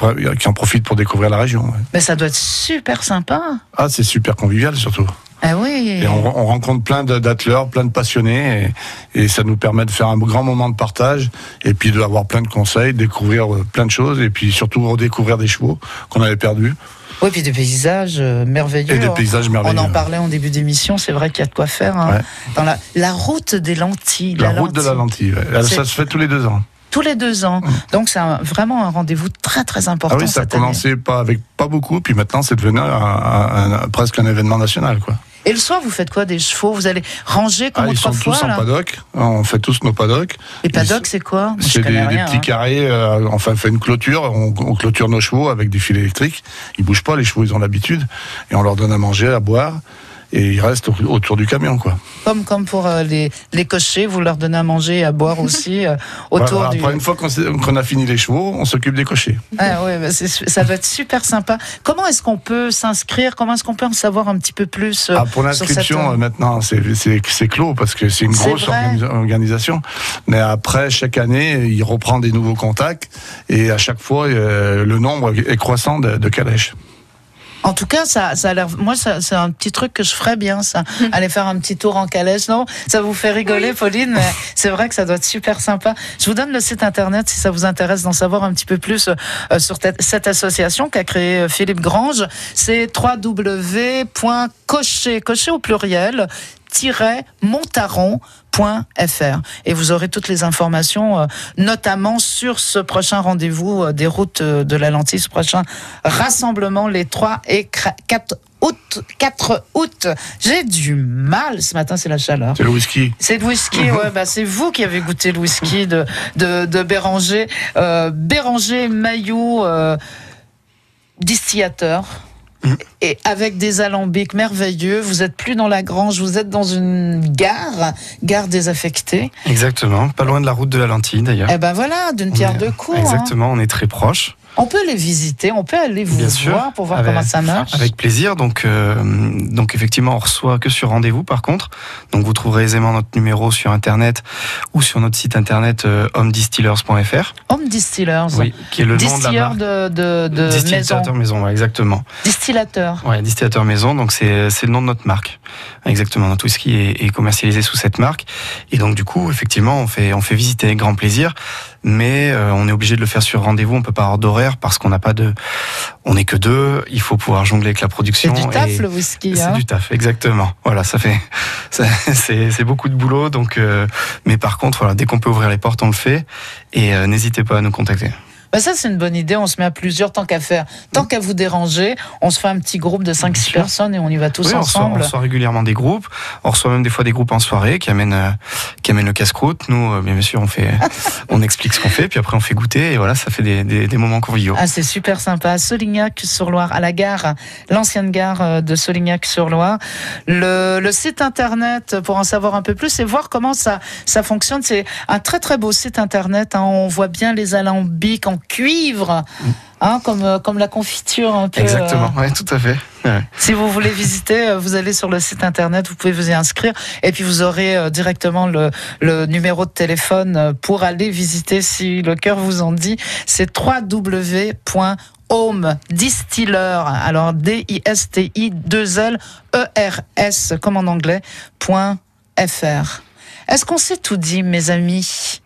en profitent pour découvrir la région. ouais. Mais ça doit être super sympa. Ah, c'est super convivial surtout. Ah oui. Et on, on rencontre plein d'athleurs, plein de passionnés, et, et ça nous permet de faire un grand moment de partage, et puis d'avoir plein de conseils, découvrir euh, plein de choses, et puis surtout redécouvrir des chevaux qu'on avait perdus. Oui, puis des paysages euh, merveilleux. Et des paysages merveilleux. On en parlait en début d'émission, c'est vrai qu'il y a de quoi faire. hein. Ouais. Dans la, la route des lentilles. La route de la lentille, ouais. Ça se fait tous les deux ans. Tous les deux ans. Donc c'est vraiment un rendez-vous très très important Ah oui, ça a année. commencé pas avec pas beaucoup, puis maintenant c'est devenu un- un- un- presque un événement national, quoi. Et le soir, vous faites quoi des chevaux? Vous allez ranger comme Ah, ils sont autrefois tous en paddock. On fait tous nos paddocks. Les paddocks, c'est quoi? C'est des, petits hein. carrés. euh, enfin, on fait une clôture. On, on clôture nos chevaux avec des fils électriques. Ils bougent pas. Les chevaux, ils ont l'habitude. Et on leur donne à manger, à boire. Et ils restent au- autour du camion, quoi. Comme, comme pour euh, les, les cochers, vous leur donnez à manger et à boire aussi euh, autour Voilà, du. Après, une fois qu'on a fini les chevaux, on s'occupe des cochers. Ah ouais, bah, ça doit être super sympa. Comment est-ce qu'on peut s'inscrire? Comment est-ce qu'on peut en savoir un petit peu plus euh, Ah, pour cette, l'inscription, maintenant, c'est clos parce que c'est une grosse organi- organisation. Mais après, chaque année, il reprend des nouveaux contacts et à chaque fois, le nombre est croissant de, de calèches. En tout cas, ça, ça a l'air. Moi, ça- c'est un petit truc que je ferais bien, ça. Aller faire un petit tour en calèche, non? Ça vous fait rigoler, Pauline, mais c'est vrai que ça doit être super sympa. Je vous donne le site internet si ça vous intéresse d'en savoir un petit peu plus euh, sur cette- cette association qu'a créée euh, Philippe Grange. C'est www.cocher, cocher au pluriel, montaron.fr et vous aurez toutes les informations euh, notamment sur ce prochain rendez-vous euh, des routes euh, de la lentille ce prochain rassemblement les 3 et 4 août 4 août j'ai du mal ce matin c'est la chaleur C'est le whisky. c'est le whisky, ouais, bah c'est vous qui avez goûté le whisky de, de, de Béranger. Euh, Béranger Maillot, euh, distillateur. Et avec des alambics merveilleux. Vous êtes plus dans la grange, vous êtes dans une gare, gare désaffectée. Exactement, pas loin de la route de la lentille d'ailleurs. Eh ben voilà, d'une pierre deux coups. hein. Exactement, on est très proche. On peut les visiter, on peut aller vous Bien sûr, voir pour voir avec- comment ça marche. Avec plaisir. Donc, euh, donc effectivement, on reçoit que sur rendez-vous par contre. Donc vous trouverez aisément notre numéro sur internet ou sur notre site internet euh, homedistillers.fr. Home Distillers. Oui, qui est le nom de la Distilleur marque. de, de, de. Distillateur maison, ouais, exactement. Distillateur. Ouais, distillateur maison, donc c'est c'est le nom de notre marque. Exactement, notre whisky est, est commercialisé sous cette marque. Et donc du coup, effectivement, on fait on fait visiter avec grand plaisir, mais euh, on est obligé de le faire sur rendez-vous. On peut pas avoir d'horaire parce qu'on n'a pas de, on n'est que deux. Il faut pouvoir jongler avec la C'est production. du taf le whisky. c'est hein. du taf, exactement. Voilà, ça fait, c'est c'est beaucoup de boulot. Donc, euh, mais par contre, voilà, dès qu'on peut ouvrir les portes, on le fait. Et euh, n'hésitez pas à nous contacter. Bah ça, c'est une bonne idée. On se met à plusieurs tant qu'à faire. Tant qu'à vous déranger, on se fait un petit groupe de 5-6 personnes et on y va tous Oui, on reçoit, on ensemble. reçoit régulièrement des groupes. On reçoit même des fois des groupes en soirée qui amènent, euh, qui amènent le casse-croûte. Nous, euh, bien sûr, on fait, on explique ce qu'on fait, puis après on fait goûter, et voilà, ça fait des, des, des moments conviviaux. Ah, c'est super sympa. Solignac-sur-Loire, à la gare, l'ancienne gare euh, de Solignac-sur-Loire. Le, le site internet, pour en savoir un peu plus et voir comment ça, ça fonctionne, c'est un très très beau site internet. hein. On voit bien les alambics en cuivre, hein, comme, euh, comme la confiture un peu. Exactement, euh, ouais, tout à fait. Ouais. Si vous voulez visiter, euh, vous allez sur le site internet, vous pouvez vous y inscrire et puis vous aurez directement le, le numéro de téléphone pour aller visiter si le cœur vous en dit. C'est www.home distiller, alors D-I-S-T-I-2-L-E-R-S, E comme en anglais, point .fr. Est-ce qu'on s'est tout dit, mes amis?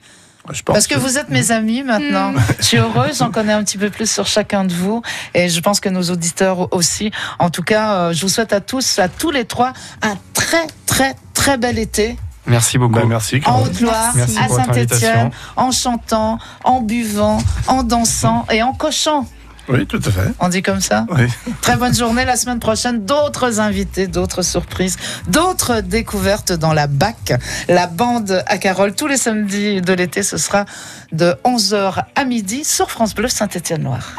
Je pense parce que vous êtes mes amis maintenant. Je suis heureuse, j'en connais un petit peu plus sur chacun de vous et je pense que nos auditeurs aussi. En tout cas, euh, je vous souhaite à tous, à tous les trois, un très très très bel été. Merci beaucoup. Bah, merci. En Haute-Loire, à Saint-Étienne, en chantant, en buvant, en dansant et en cochant. Oui, tout à fait. On dit comme ça Oui. Très bonne journée. La semaine prochaine, d'autres invités, d'autres surprises, d'autres découvertes dans la BAC. La bande à Carole, tous les samedis de l'été, ce sera de 11h à midi sur France Bleu Saint-Étienne-Loire.